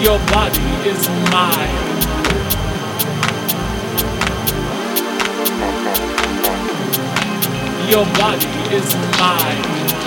Your body is mine. Your body is mine.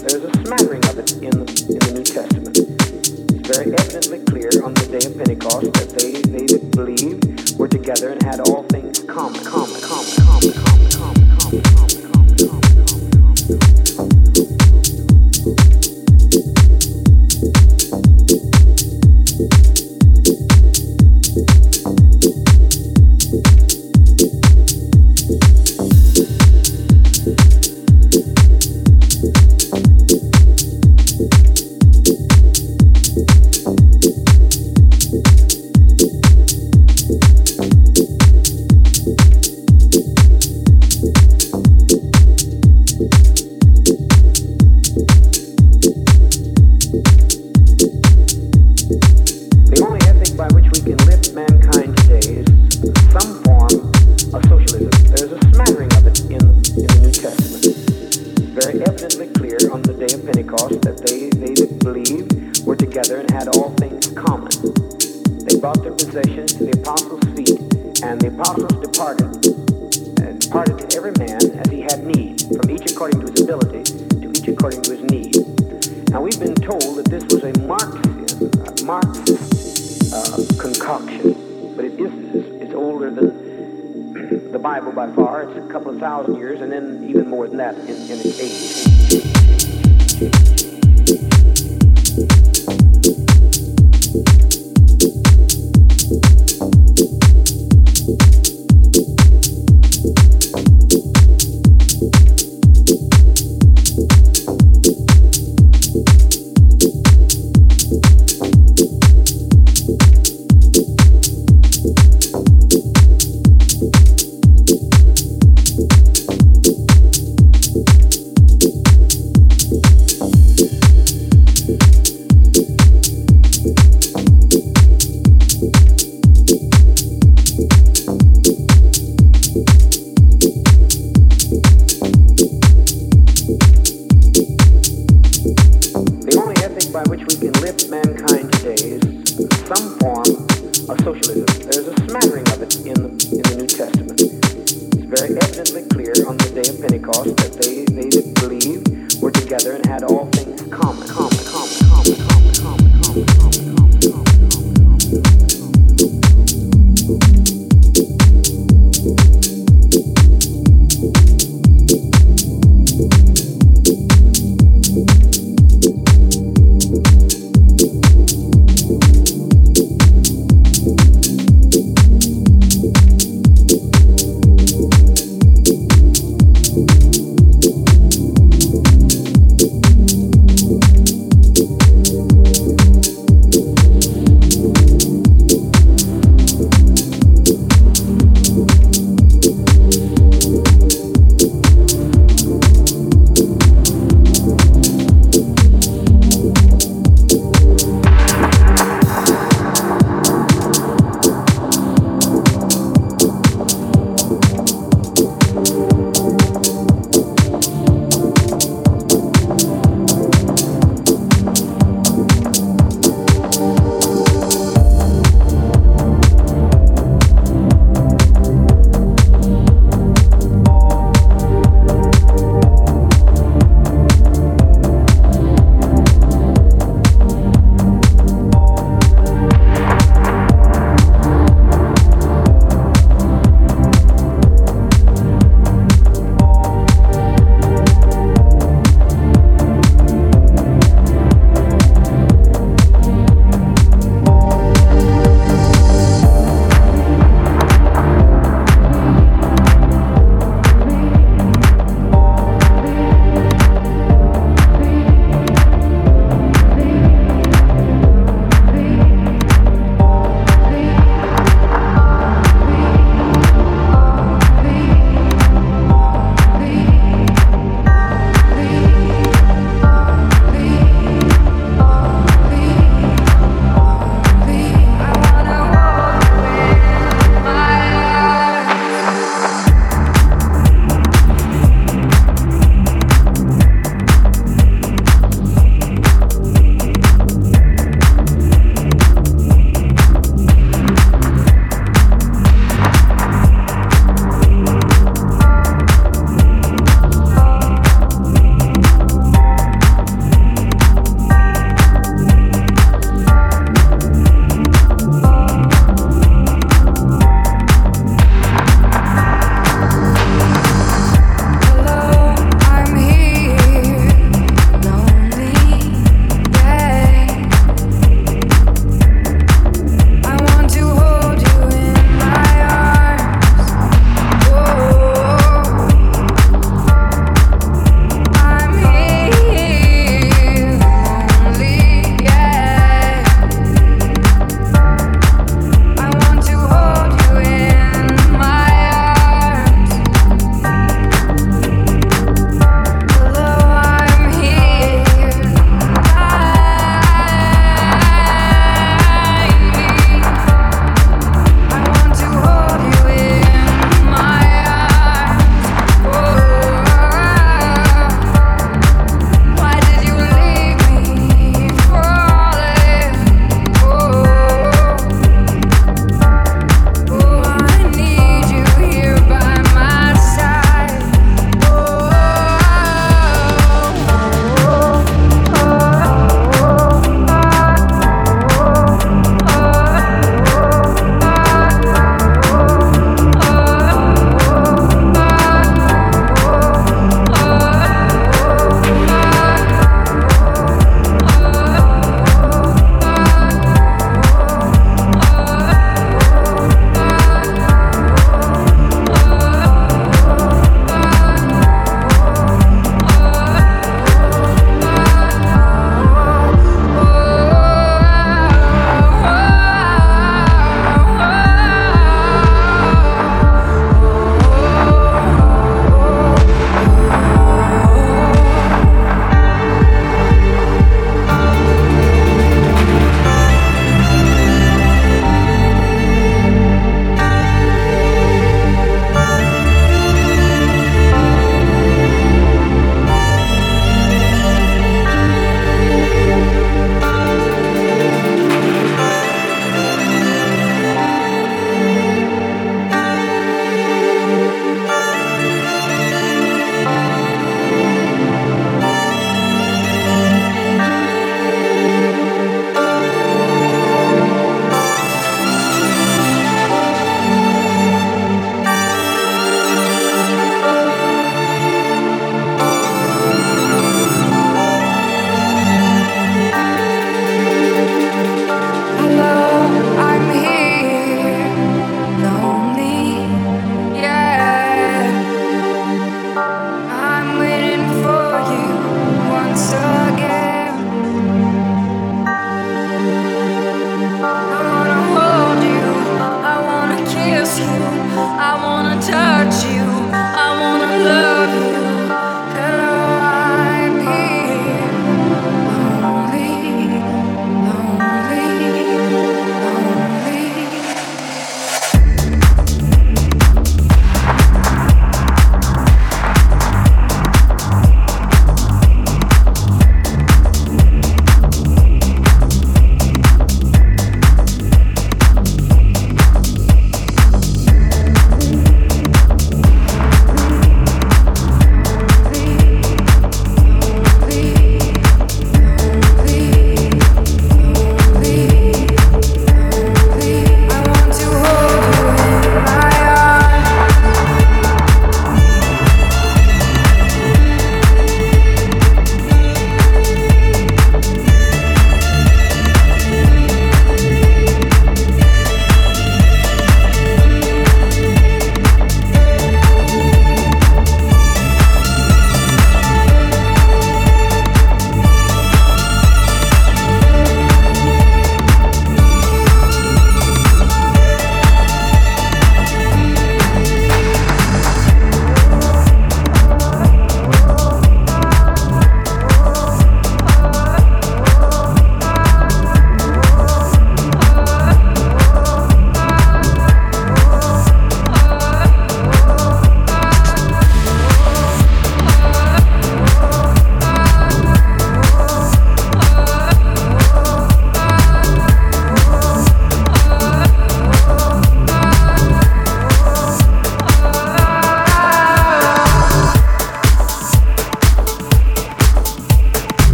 There is a smattering of it in the, in the New Testament. It's very evidently clear on the day of Pentecost that they, they believed, were together, and had all things come come come come come come common.